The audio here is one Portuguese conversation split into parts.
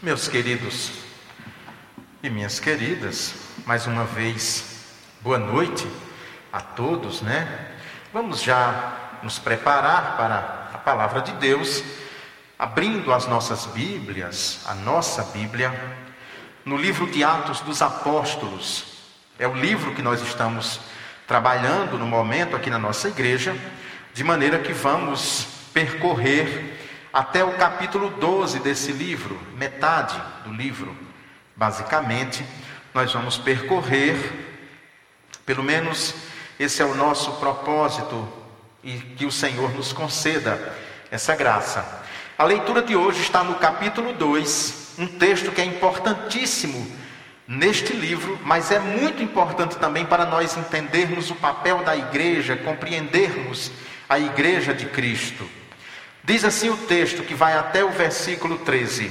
Meus queridos e minhas queridas, mais uma vez, boa noite a todos, né? Vamos já nos preparar para a palavra de Deus, abrindo as nossas Bíblias, a nossa Bíblia, no livro de Atos dos Apóstolos. É o livro que nós estamos trabalhando no momento aqui na nossa igreja, de maneira que vamos percorrer até o capítulo 12 desse livro, metade do livro, basicamente, nós vamos percorrer, pelo menos esse é o nosso propósito e que o Senhor nos conceda essa graça. A leitura de hoje está no capítulo 2, um texto que é importantíssimo neste livro, mas é muito importante também para nós entendermos o papel da igreja, compreendermos a igreja de Cristo. Diz assim o texto que vai até o versículo 13: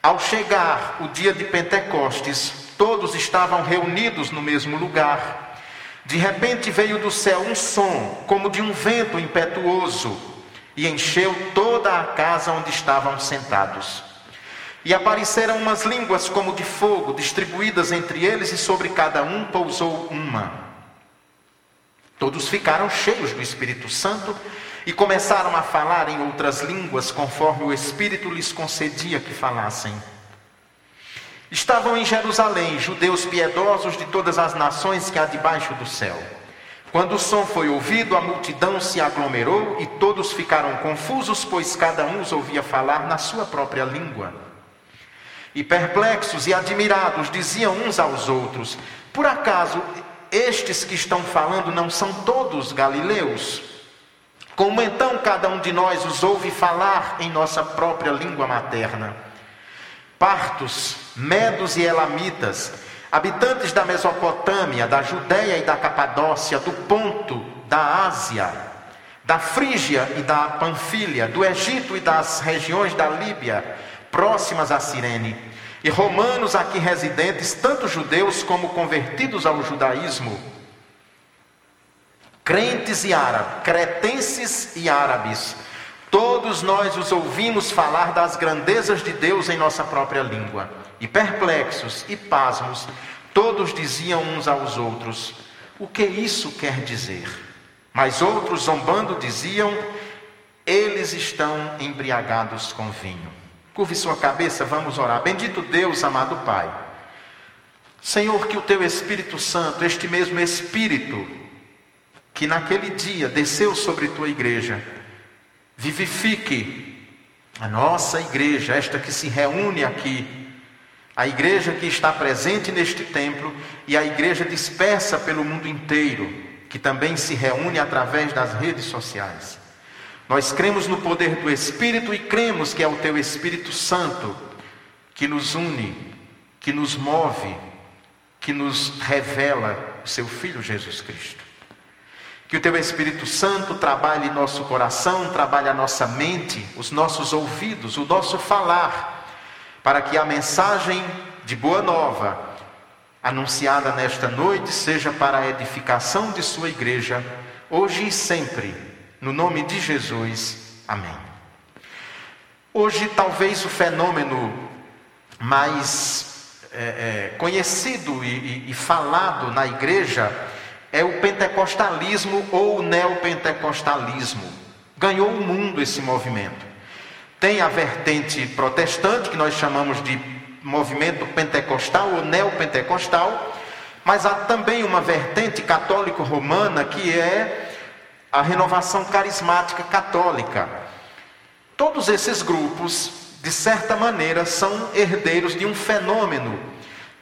Ao chegar o dia de Pentecostes, todos estavam reunidos no mesmo lugar. De repente veio do céu um som, como de um vento impetuoso, e encheu toda a casa onde estavam sentados. E apareceram umas línguas como de fogo, distribuídas entre eles, e sobre cada um pousou uma. Todos ficaram cheios do Espírito Santo e começaram a falar em outras línguas, conforme o Espírito lhes concedia que falassem. Estavam em Jerusalém judeus piedosos de todas as nações que há debaixo do céu. Quando o som foi ouvido, a multidão se aglomerou e todos ficaram confusos, pois cada um os ouvia falar na sua própria língua. E perplexos e admirados diziam uns aos outros: Por acaso estes que estão falando não são todos galileus? Como então cada um de nós os ouve falar em nossa própria língua materna? Partos, medos e elamitas, habitantes da Mesopotâmia, da Judéia e da Capadócia, do Ponto, da Ásia, da Frígia e da Panfilha, do Egito e das regiões da Líbia, próximas a Cirene, e romanos aqui residentes, tanto judeus como convertidos ao judaísmo, crentes e árabes, cretenses e árabes, todos nós os ouvimos falar das grandezas de Deus em nossa própria língua. E perplexos e pasmos, todos diziam uns aos outros: O que isso quer dizer? Mas outros, zombando, diziam: Eles estão embriagados com vinho. Curve sua cabeça, vamos orar. Bendito Deus, amado Pai. Senhor, que o teu Espírito Santo, este mesmo Espírito, que naquele dia desceu sobre tua igreja, vivifique a nossa igreja, esta que se reúne aqui, a igreja que está presente neste templo e a igreja dispersa pelo mundo inteiro, que também se reúne através das redes sociais. Nós cremos no poder do Espírito e cremos que é o teu Espírito Santo que nos une, que nos move, que nos revela o seu Filho Jesus Cristo. Que o teu Espírito Santo trabalhe nosso coração, trabalhe a nossa mente, os nossos ouvidos, o nosso falar, para que a mensagem de boa nova anunciada nesta noite seja para a edificação de sua igreja, hoje e sempre, no nome de Jesus. Amém. Hoje, talvez o fenômeno mais é, é, conhecido e, e, e falado na igreja é o pentecostalismo ou o neopentecostalismo. Ganhou o mundo esse movimento. Tem a vertente protestante, que nós chamamos de movimento pentecostal ou neopentecostal, mas há também uma vertente católico-romana que é a renovação carismática católica. Todos esses grupos, de certa maneira, são herdeiros de um fenômeno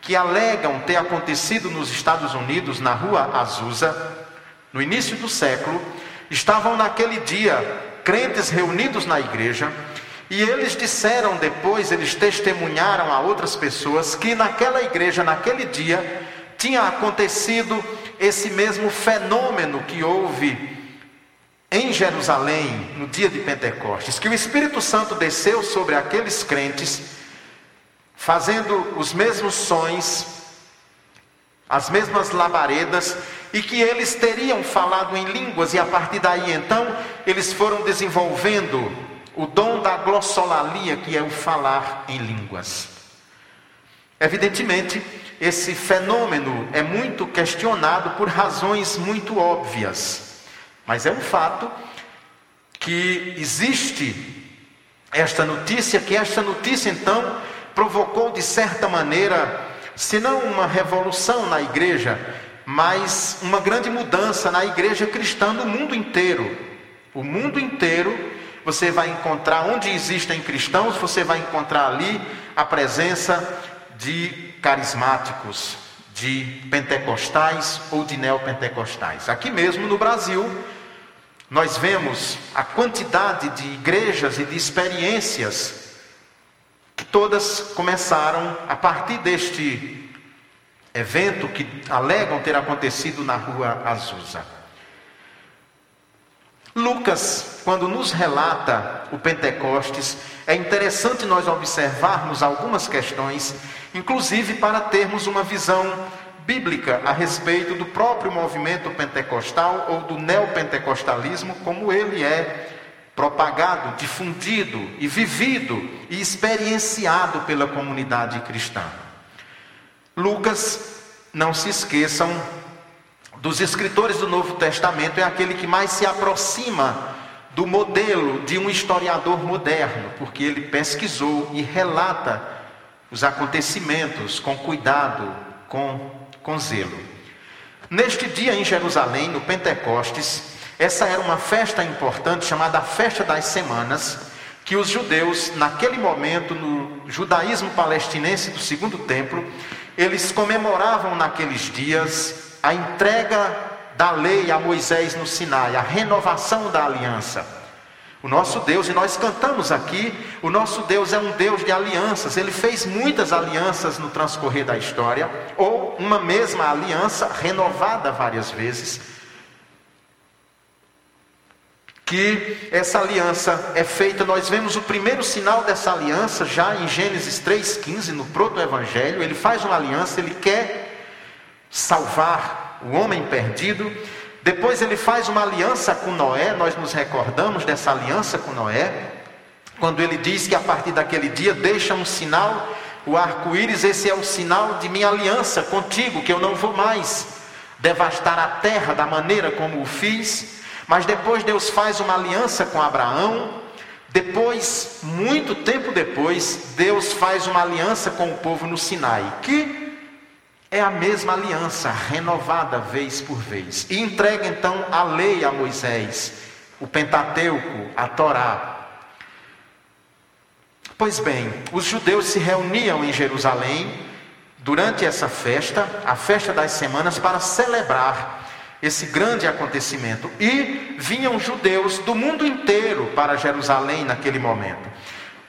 que alegam ter acontecido nos Estados Unidos, na rua Azusa, no início do século, estavam naquele dia crentes reunidos na igreja e eles disseram depois, eles testemunharam a outras pessoas que naquela igreja, naquele dia, tinha acontecido esse mesmo fenômeno que houve em Jerusalém no dia de Pentecostes, que o Espírito Santo desceu sobre aqueles crentes fazendo os mesmos sons, as mesmas labaredas, e que eles teriam falado em línguas, e a partir daí então eles foram desenvolvendo o dom da glossolalia, que é o falar em línguas. Evidentemente, esse fenômeno é muito questionado por razões muito óbvias, mas é um fato que existe esta notícia, que esta notícia então provocou de certa maneira, se não uma revolução na igreja, mas uma grande mudança na igreja cristã no mundo inteiro. O mundo inteiro você vai encontrar, onde existem cristãos, você vai encontrar ali a presença de carismáticos, de pentecostais ou de neopentecostais. Aqui mesmo no Brasil, nós vemos a quantidade de igrejas e de experiências todas começaram a partir deste evento que alegam ter acontecido na rua Azusa. Lucas, quando nos relata o Pentecostes, é interessante nós observarmos algumas questões, inclusive para termos uma visão bíblica a respeito do próprio movimento pentecostal ou do neopentecostalismo, como ele é propagado, difundido e vivido e experienciado pela comunidade cristã. Lucas, não se esqueçam, dos escritores do Novo Testamento, é aquele que mais se aproxima do modelo de um historiador moderno, porque ele pesquisou e relata os acontecimentos com cuidado, com com zelo. Neste dia em Jerusalém, no Pentecostes, essa era uma festa importante chamada Festa das Semanas, que os judeus, naquele momento, no judaísmo palestinense do segundo templo, eles comemoravam naqueles dias a entrega da lei a Moisés no Sinai, a renovação da aliança. O nosso Deus, e nós cantamos aqui, o nosso Deus é um Deus de alianças. Ele fez muitas alianças no transcorrer da história, ou uma mesma aliança renovada várias vezes. Que essa aliança é feita, nós vemos o primeiro sinal dessa aliança já em Gênesis 3,15, no proto-evangelho. Ele faz uma aliança, ele quer salvar o homem perdido. Depois ele faz uma aliança com Noé, nós nos recordamos dessa aliança com Noé, quando ele diz que a partir daquele dia deixa um sinal, o arco-íris, esse é o sinal de minha aliança contigo, que eu não vou mais devastar a terra da maneira como o fiz. Mas depois Deus faz uma aliança com Abraão, depois, muito tempo depois, Deus faz uma aliança com o povo no Sinai, que é a mesma aliança, renovada vez por vez. E entrega então a lei a Moisés, o Pentateuco, a Torá. Pois bem, os judeus se reuniam em Jerusalém durante essa festa, a festa das semanas, para celebrar esse grande acontecimento. E vinham judeus do mundo inteiro para Jerusalém naquele momento.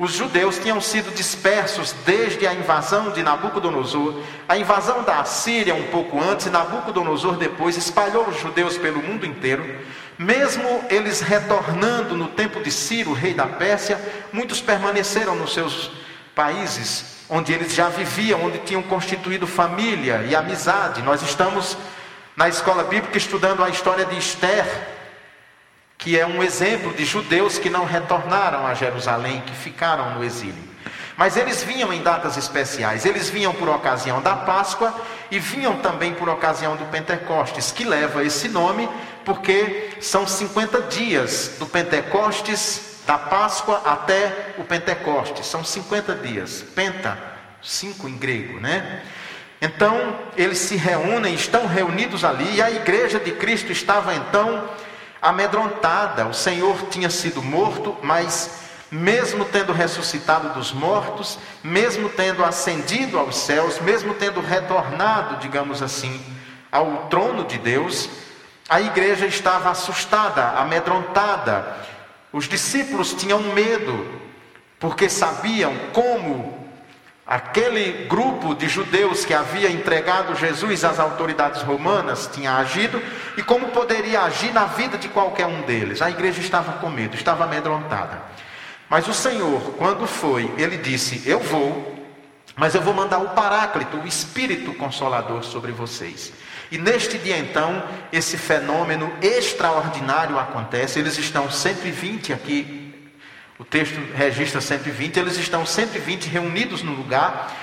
Os judeus tinham sido dispersos desde a invasão de Nabucodonosor, a invasão da Assíria um pouco antes, e Nabucodonosor depois espalhou os judeus pelo mundo inteiro. Mesmo eles retornando no tempo de Ciro, rei da Pérsia, muitos permaneceram nos seus países, onde eles já viviam, onde tinham constituído família e amizade. Nós estamos na escola bíblica estudando a história de Esther, que é um exemplo de judeus que não retornaram a Jerusalém, que ficaram no exílio. Mas eles vinham em datas especiais, eles vinham por ocasião da Páscoa e vinham também por ocasião do Pentecostes, que leva esse nome porque são 50 dias do Pentecostes, da Páscoa até o Pentecostes, são 50 dias. Penta, cinco em grego, né? Então, eles se reúnem, estão reunidos ali, e a igreja de Cristo estava então amedrontada. O Senhor tinha sido morto, mas mesmo tendo ressuscitado dos mortos, mesmo tendo ascendido aos céus, mesmo tendo retornado, digamos assim, ao trono de Deus, a igreja estava assustada, amedrontada. Os discípulos tinham medo, porque sabiam como Aquele grupo de judeus que havia entregado Jesus às autoridades romanas tinha agido e como poderia agir na vida de qualquer um deles. A igreja estava com medo, estava amedrontada. Mas o Senhor, quando foi, ele disse: Eu vou, mas eu vou mandar o Paráclito, o Espírito Consolador sobre vocês. E neste dia então, esse fenômeno extraordinário acontece. Eles estão 120 aqui O texto registra 120, eles estão 120 reunidos no lugar.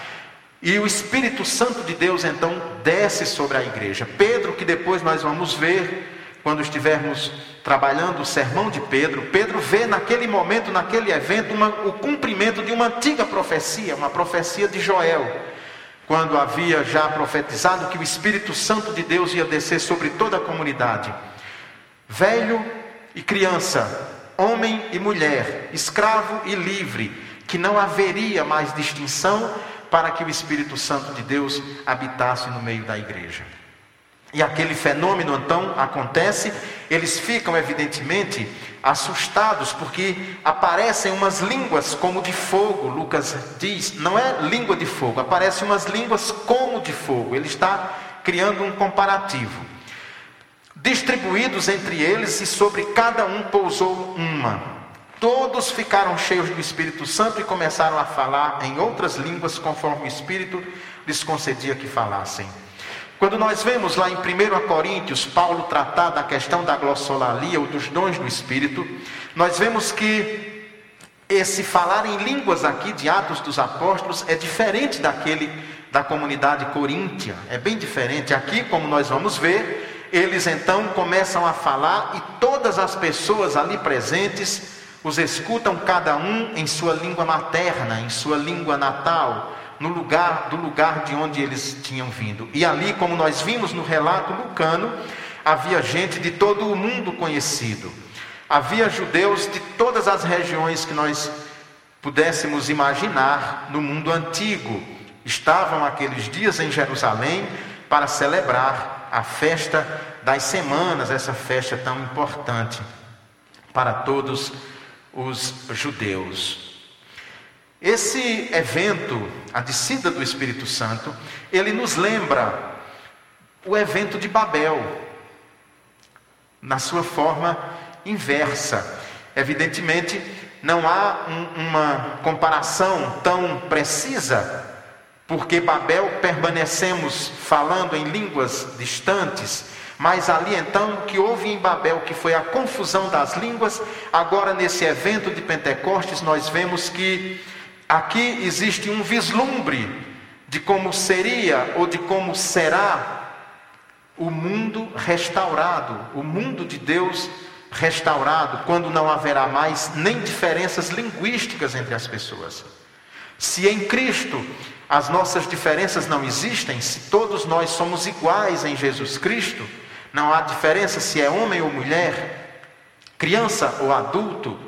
E o Espírito Santo de Deus então desce sobre a igreja. Pedro, que depois nós vamos ver, quando estivermos trabalhando o sermão de Pedro, Pedro vê naquele momento, naquele evento, uma, o cumprimento de uma antiga profecia, uma profecia de Joel, quando havia já profetizado que o Espírito Santo de Deus ia descer sobre toda a comunidade, velho e criança, homem e mulher, escravo e livre, que não haveria mais distinção para que o Espírito Santo de Deus habitasse no meio da igreja. E aquele fenômeno então acontece, eles ficam evidentemente assustados porque aparecem umas línguas como de fogo, Lucas diz, não é língua de fogo, aparecem umas línguas como de fogo. Ele está criando um comparativo. Distribuídos entre eles e sobre cada um pousou uma. Todos ficaram cheios do Espírito Santo e começaram a falar em outras línguas conforme o Espírito lhes concedia que falassem. Quando nós vemos lá em 1 Coríntios Paulo tratar da questão da glossolalia ou dos dons do Espírito, nós vemos que esse falar em línguas aqui de Atos dos Apóstolos é diferente daquele da comunidade coríntia, é bem diferente. Aqui, como nós vamos ver, eles então começam a falar e todas as pessoas ali presentes os escutam cada um em sua língua materna, em sua língua natal no lugar do lugar de onde eles tinham vindo. E ali, como nós vimos no relato lucano, havia gente de todo o mundo conhecido. Havia judeus de todas as regiões que nós pudéssemos imaginar no mundo antigo. Estavam aqueles dias em Jerusalém para celebrar a festa das semanas, essa festa tão importante para todos os judeus. Esse evento, a descida do Espírito Santo, ele nos lembra o evento de Babel, na sua forma inversa. Evidentemente, não há um, uma comparação tão precisa, porque Babel permanecemos falando em línguas distantes, mas ali então o que houve em Babel, que foi a confusão das línguas, agora nesse evento de Pentecostes nós vemos que Aqui existe um vislumbre de como seria ou de como será o mundo restaurado, o mundo de Deus restaurado, quando não haverá mais nem diferenças linguísticas entre as pessoas. Se em Cristo as nossas diferenças não existem, se todos nós somos iguais em Jesus Cristo, não há diferença se é homem ou mulher, criança ou adulto,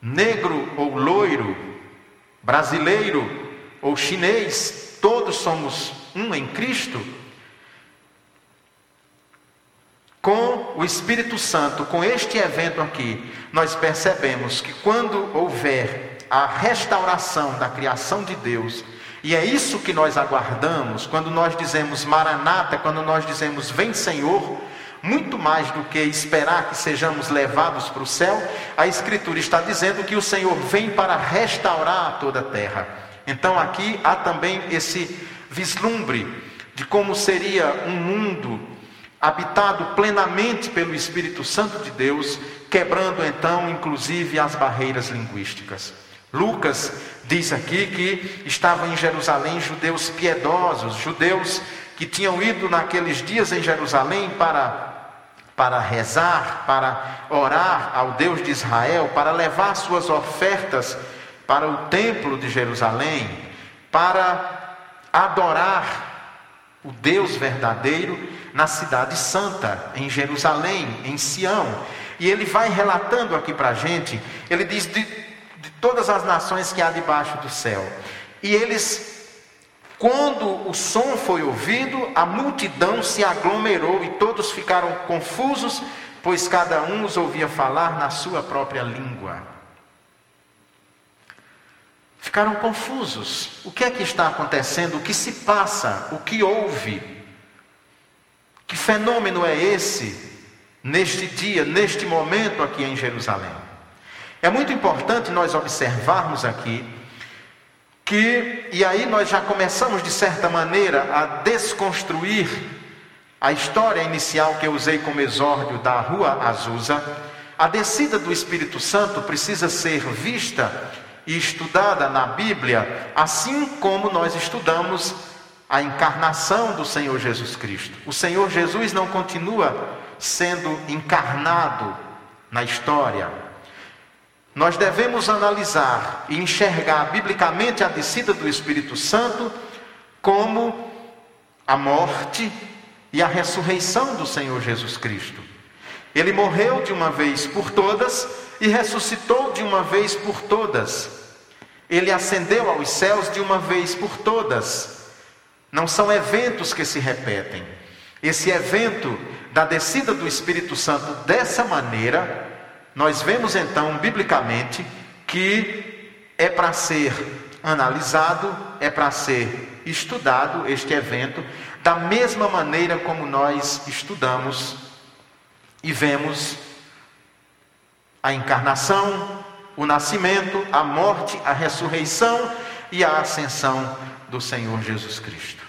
negro ou loiro, brasileiro ou chinês, todos somos um em Cristo. Com o Espírito Santo, com este evento aqui, nós percebemos que quando houver a restauração da criação de Deus, e é isso que nós aguardamos, quando nós dizemos Maranata, quando nós dizemos Vem Senhor, muito mais do que esperar que sejamos levados para o céu, a Escritura está dizendo que o Senhor vem para restaurar toda a terra. Então aqui há também esse vislumbre de como seria um mundo habitado plenamente pelo Espírito Santo de Deus, quebrando então inclusive as barreiras linguísticas. Lucas diz aqui que estavam em Jerusalém judeus piedosos, judeus que tinham ido naqueles dias em Jerusalém para para rezar, para orar ao Deus de Israel, para levar suas ofertas para o templo de Jerusalém, para adorar o Deus verdadeiro na cidade santa, em Jerusalém, em Sião. E ele vai relatando aqui para a gente, ele diz todas as nações que há debaixo do céu. E eles quando o som foi ouvido, a multidão se aglomerou e todos ficaram confusos, pois cada um os ouvia falar na sua própria língua. Ficaram confusos. O que é que está acontecendo? O que se passa? O que houve? Que fenômeno é esse neste dia, neste momento aqui em Jerusalém? É muito importante nós observarmos aqui que, e aí nós já começamos de certa maneira a desconstruir a história inicial que eu usei como exórdio da Rua Azusa, A descida do Espírito Santo precisa ser vista e estudada na Bíblia, assim como nós estudamos a encarnação do Senhor Jesus Cristo. O Senhor Jesus não continua sendo encarnado na história. Nós devemos analisar e enxergar biblicamente a descida do Espírito Santo como a morte e a ressurreição do Senhor Jesus Cristo. Ele morreu de uma vez por todas e ressuscitou de uma vez por todas. Ele ascendeu aos céus de uma vez por todas. Não são eventos que se repetem. Esse evento da descida do Espírito Santo dessa maneira, nós vemos então biblicamente que é para ser analisado, é para ser estudado este evento, da mesma maneira como nós estudamos e vemos a encarnação, o nascimento, a morte, a ressurreição e a ascensão do Senhor Jesus Cristo.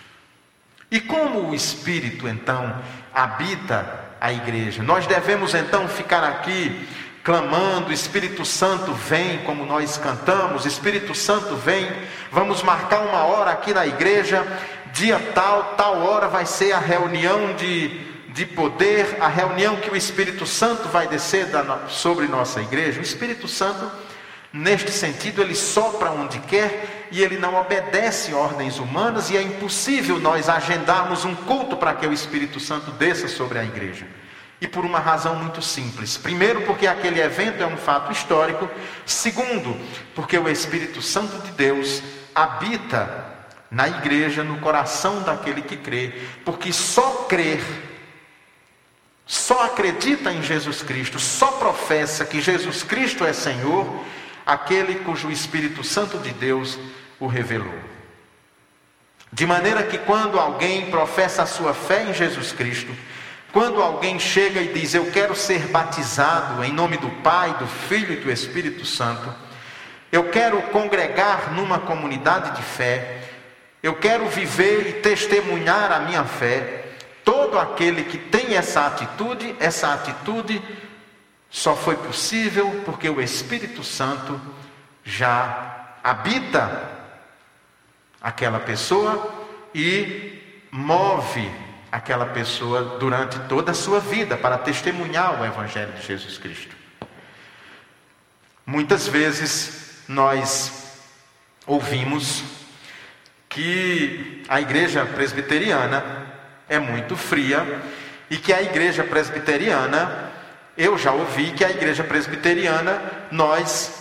E como o Espírito então habita a igreja? Nós devemos então ficar aqui clamando: Espírito Santo vem, como nós cantamos, Espírito Santo vem. Vamos marcar uma hora aqui na igreja, dia tal, tal hora vai ser a reunião de, de poder, a reunião que o Espírito Santo vai descer da, sobre nossa igreja. O Espírito Santo Neste sentido, ele sopra onde quer e ele não obedece ordens humanas, e é impossível nós agendarmos um culto para que o Espírito Santo desça sobre a igreja. E por uma razão muito simples. Primeiro, porque aquele evento é um fato histórico. Segundo, porque o Espírito Santo de Deus habita na igreja, no coração daquele que crê. Porque só crer, só acredita em Jesus Cristo, só professa que Jesus Cristo é Senhor aquele cujo Espírito Santo de Deus o revelou. De maneira que quando alguém professa a sua fé em Jesus Cristo, quando alguém chega e diz eu quero ser batizado em nome do Pai, do Filho e do Espírito Santo, eu quero congregar numa comunidade de fé, eu quero viver e testemunhar a minha fé, todo aquele que tem essa atitude, essa atitude só foi possível porque o Espírito Santo já habita aquela pessoa e move aquela pessoa durante toda a sua vida para testemunhar o Evangelho de Jesus Cristo. Muitas vezes nós ouvimos que a igreja presbiteriana é muito fria e que a igreja presbiteriana eu já ouvi que a igreja presbiteriana, nós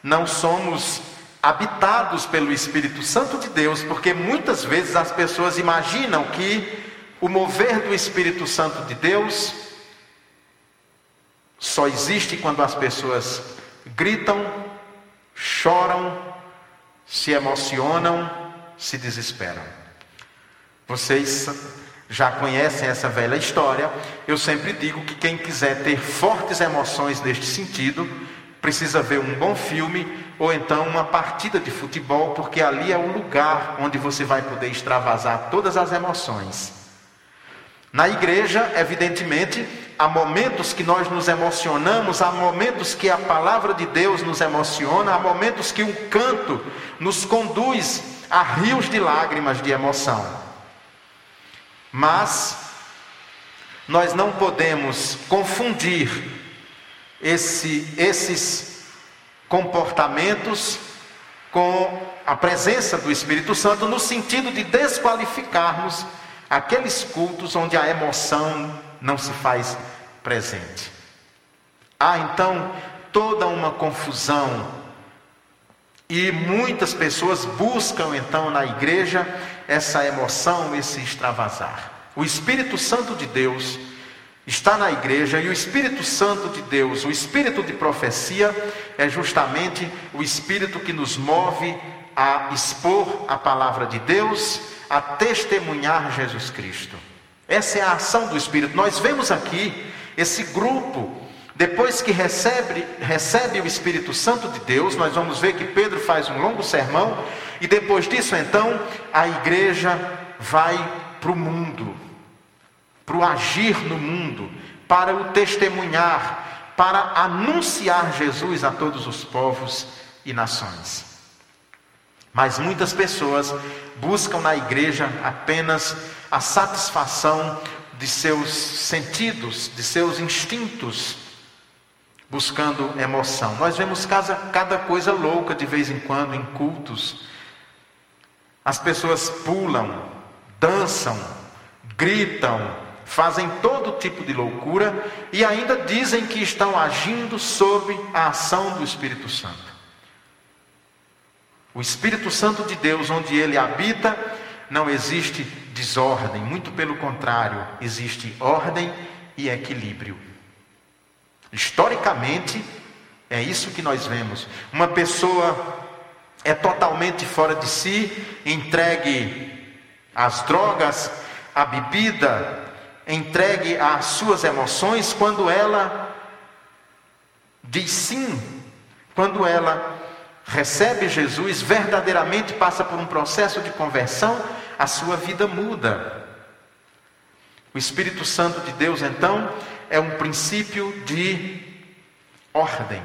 não somos habitados pelo Espírito Santo de Deus, porque muitas vezes as pessoas imaginam que o mover do Espírito Santo de Deus só existe quando as pessoas gritam, choram, se emocionam, se desesperam. Vocês já conhecem essa velha história, eu sempre digo que quem quiser ter fortes emoções neste sentido, precisa ver um bom filme ou então uma partida de futebol, porque ali é o lugar onde você vai poder extravasar todas as emoções. Na igreja, evidentemente, há momentos que nós nos emocionamos, há momentos que a palavra de Deus nos emociona, há momentos que o canto nos conduz a rios de lágrimas de emoção. Mas nós não podemos confundir esse, esses comportamentos com a presença do Espírito Santo, no sentido de desqualificarmos aqueles cultos onde a emoção não se faz presente. Há então toda uma confusão e muitas pessoas buscam então na igreja essa emoção, esse extravasar. O Espírito Santo de Deus está na igreja e o Espírito Santo de Deus, o espírito de profecia, é justamente o espírito que nos move a expor a palavra de Deus, a testemunhar Jesus Cristo. Essa é a ação do Espírito. Nós vemos aqui esse grupo, depois que recebe, recebe o Espírito Santo de Deus, nós vamos ver que Pedro faz um longo sermão e depois disso, então, a igreja vai para o mundo, para o agir no mundo, para o testemunhar, para anunciar Jesus a todos os povos e nações. Mas muitas pessoas buscam na igreja apenas a satisfação de seus sentidos, de seus instintos, buscando emoção. Nós vemos cada, cada coisa louca de vez em quando em cultos. As pessoas pulam, dançam, gritam, fazem todo tipo de loucura e ainda dizem que estão agindo sob a ação do Espírito Santo. O Espírito Santo de Deus, onde ele habita, não existe desordem, muito pelo contrário, existe ordem e equilíbrio. Historicamente, é isso que nós vemos. Uma pessoa é totalmente fora de si, entregue às drogas, à bebida, entregue às suas emoções, quando ela diz sim, quando ela recebe Jesus, verdadeiramente passa por um processo de conversão, a sua vida muda. O Espírito Santo de Deus, então, é um princípio de ordem,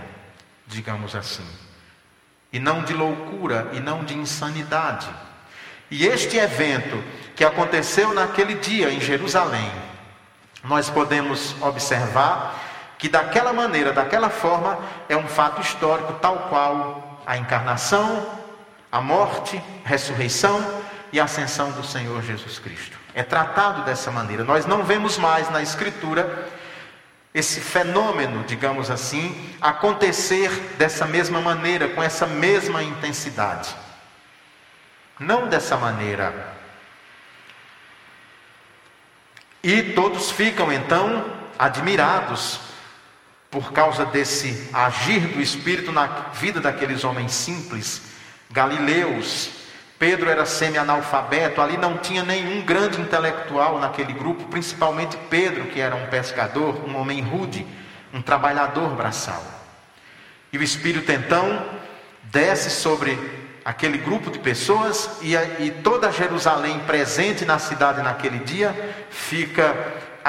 digamos assim, e não de loucura, e não de insanidade. E este evento que aconteceu naquele dia em Jerusalém, nós podemos observar que daquela maneira, daquela forma, é um fato histórico, tal qual a encarnação, a morte, ressurreição e ascensão do Senhor Jesus Cristo. É tratado dessa maneira. Nós não vemos mais na Escritura esse fenômeno, digamos assim, acontecer dessa mesma maneira, com essa mesma intensidade. Não dessa maneira. E todos ficam então admirados por causa desse agir do Espírito na vida daqueles homens simples, galileus. Pedro era semi-analfabeto, ali não tinha nenhum grande intelectual naquele grupo, principalmente Pedro, que era um pescador, um homem rude, um trabalhador braçal. E o Espírito então desce sobre aquele grupo de pessoas e, e toda Jerusalém presente na cidade naquele dia fica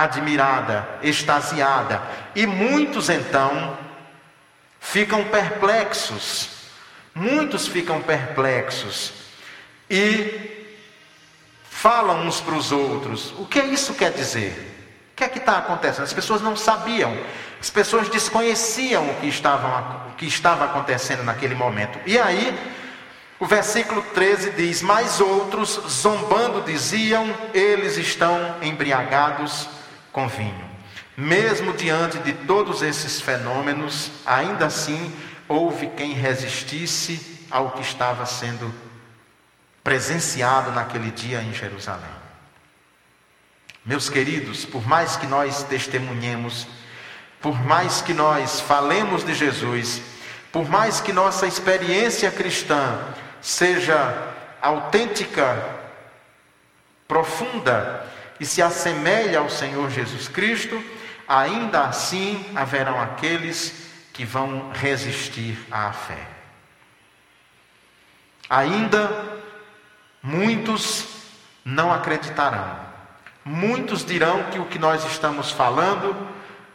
admirada, extasiada. E muitos então ficam perplexos. Muitos ficam perplexos e falam uns para os outros: o que isso quer dizer? O que é que está acontecendo? As pessoas não sabiam, as pessoas desconheciam o que, estavam, o que estava acontecendo naquele momento. E aí, o versículo 13 diz: Mas outros, zombando, diziam: Eles estão embriagados com vinho. Mesmo diante de todos esses fenômenos, ainda assim houve quem resistisse ao que estava sendo presenciado naquele dia em Jerusalém. Meus queridos, por mais que nós testemunhemos, por mais que nós falemos de Jesus, por mais que nossa experiência cristã seja autêntica, profunda, e se assemelha ao Senhor Jesus Cristo, ainda assim haverão aqueles que vão resistir à fé. Ainda muitos não acreditarão. Muitos dirão que o que nós estamos falando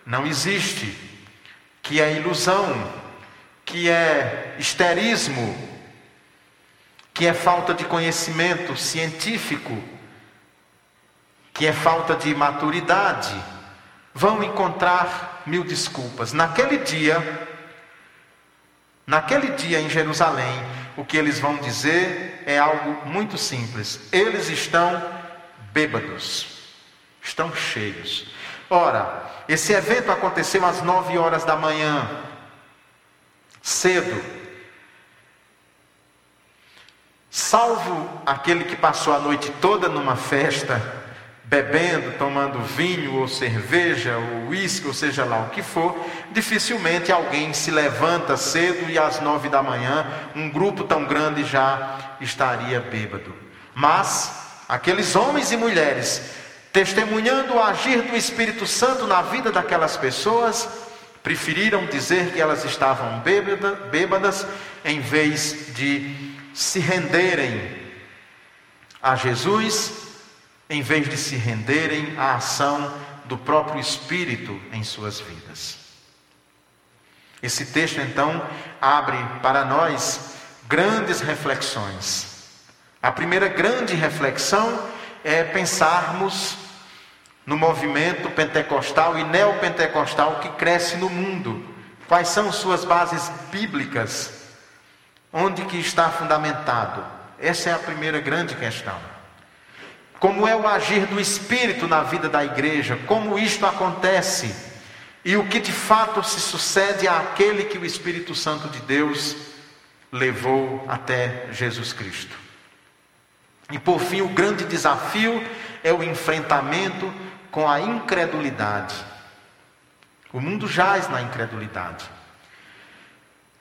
não existe, que é ilusão, que é histerismo, que é falta de conhecimento científico que é falta de maturidade, vão encontrar mil desculpas. Naquele dia, naquele dia em Jerusalém, o que eles vão dizer é algo muito simples. Eles estão bêbados, estão cheios. Ora, esse evento aconteceu às nove horas da manhã, cedo. Salvo aquele que passou a noite toda numa festa, bebendo, tomando vinho ou cerveja ou uísque, ou seja lá o que for, dificilmente alguém se levanta cedo e às nove da manhã um grupo tão grande já estaria bêbado. Mas aqueles homens e mulheres, testemunhando o agir do Espírito Santo na vida daquelas pessoas, preferiram dizer que elas estavam bêbadas em vez de se renderem a Jesus em vez de se renderem à ação do próprio Espírito em suas vidas. Esse texto, então, abre para nós grandes reflexões. A primeira grande reflexão é pensarmos no movimento pentecostal e neopentecostal que cresce no mundo. Quais são suas bases bíblicas? Onde que está fundamentado? Essa é a primeira grande questão. Como é o agir do Espírito na vida da igreja? Como isto acontece? E o que de fato se sucede àquele que o Espírito Santo de Deus levou até Jesus Cristo? E por fim, o grande desafio é o enfrentamento com a incredulidade. O mundo jaz na incredulidade.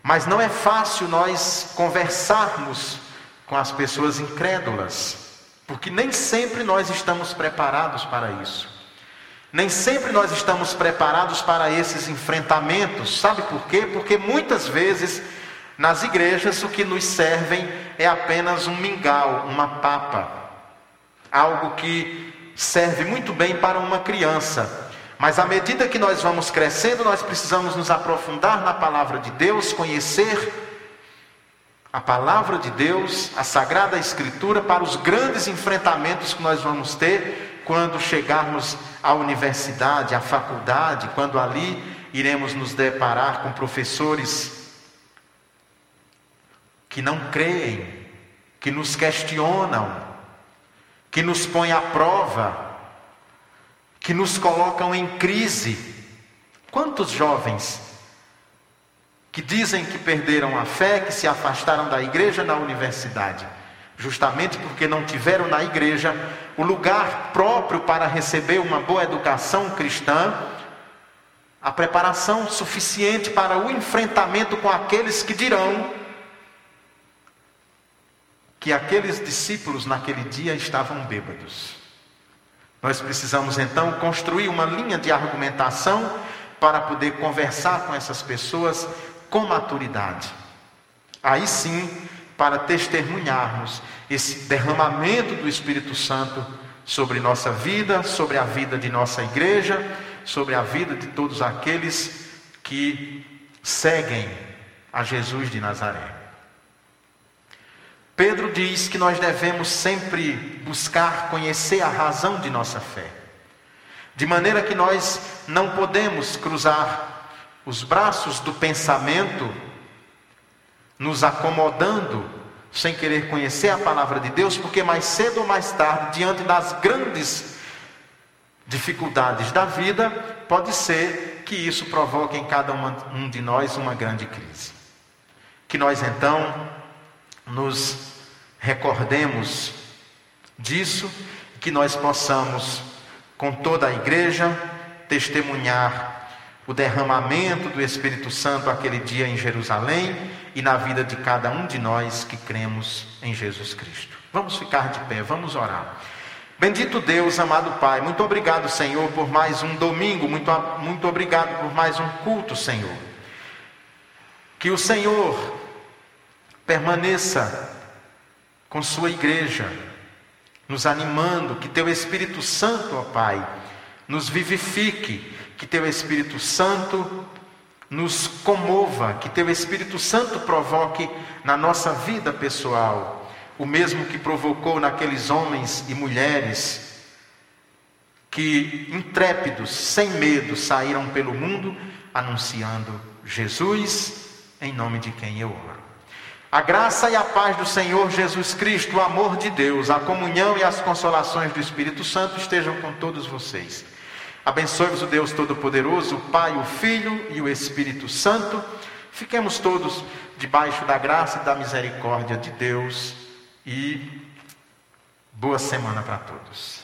Mas não é fácil nós conversarmos com as pessoas incrédulas, porque nem sempre nós estamos preparados para isso. Nem sempre nós estamos preparados para esses enfrentamentos. Sabe por quê? Porque muitas vezes nas igrejas o que nos servem é apenas um mingau, uma papa, algo que serve muito bem para uma criança. Mas à medida que nós vamos crescendo, nós precisamos nos aprofundar na palavra de Deus, conhecer a palavra de Deus, a sagrada escritura, para os grandes enfrentamentos que nós vamos ter quando chegarmos à universidade, à faculdade, quando ali iremos nos deparar com professores que não creem, que nos questionam, que nos põem à prova, que nos colocam em crise. Quantos jovens que dizem que perderam a fé, que se afastaram da igreja na universidade, justamente porque não tiveram na igreja o lugar próprio para receber uma boa educação cristã, a preparação suficiente para o enfrentamento com aqueles que dirão que aqueles discípulos naquele dia estavam bêbados. Nós precisamos então construir uma linha de argumentação para poder conversar com essas pessoas com maturidade. Aí sim, para testemunharmos esse derramamento do Espírito Santo sobre nossa vida, sobre a vida de nossa igreja, sobre a vida de todos aqueles que seguem a Jesus de Nazaré. Pedro diz que nós devemos sempre buscar conhecer a razão de nossa fé, de maneira que nós não podemos cruzar os braços do pensamento, nos acomodando, sem querer conhecer a palavra de Deus, porque mais cedo ou mais tarde, diante das grandes dificuldades da vida, pode ser que isso provoque em cada um de nós uma grande crise. Que nós então nos recordemos disso, que nós possamos, com toda a igreja, testemunhar o derramamento do Espírito Santo aquele dia em Jerusalém e na vida de cada um de nós que cremos em Jesus Cristo. Vamos ficar de pé, vamos orar. Bendito Deus, amado Pai, muito obrigado, Senhor, por mais um domingo, muito, muito obrigado por mais um culto, Senhor. Que o Senhor permaneça com Sua igreja, nos animando, que Teu Espírito Santo, ó Pai, nos vivifique, que Teu Espírito Santo nos comova, que Teu Espírito Santo provoque na nossa vida pessoal o mesmo que provocou naqueles homens e mulheres que, intrépidos, sem medo, saíram pelo mundo anunciando Jesus, em nome de quem eu oro. A graça e a paz do Senhor Jesus Cristo, o amor de Deus, a comunhão e as consolações do Espírito Santo estejam com todos vocês. Abençoe-vos o Deus Todo-Poderoso, o Pai, o Filho e o Espírito Santo. Fiquemos todos debaixo da graça e da misericórdia de Deus e boa semana para todos.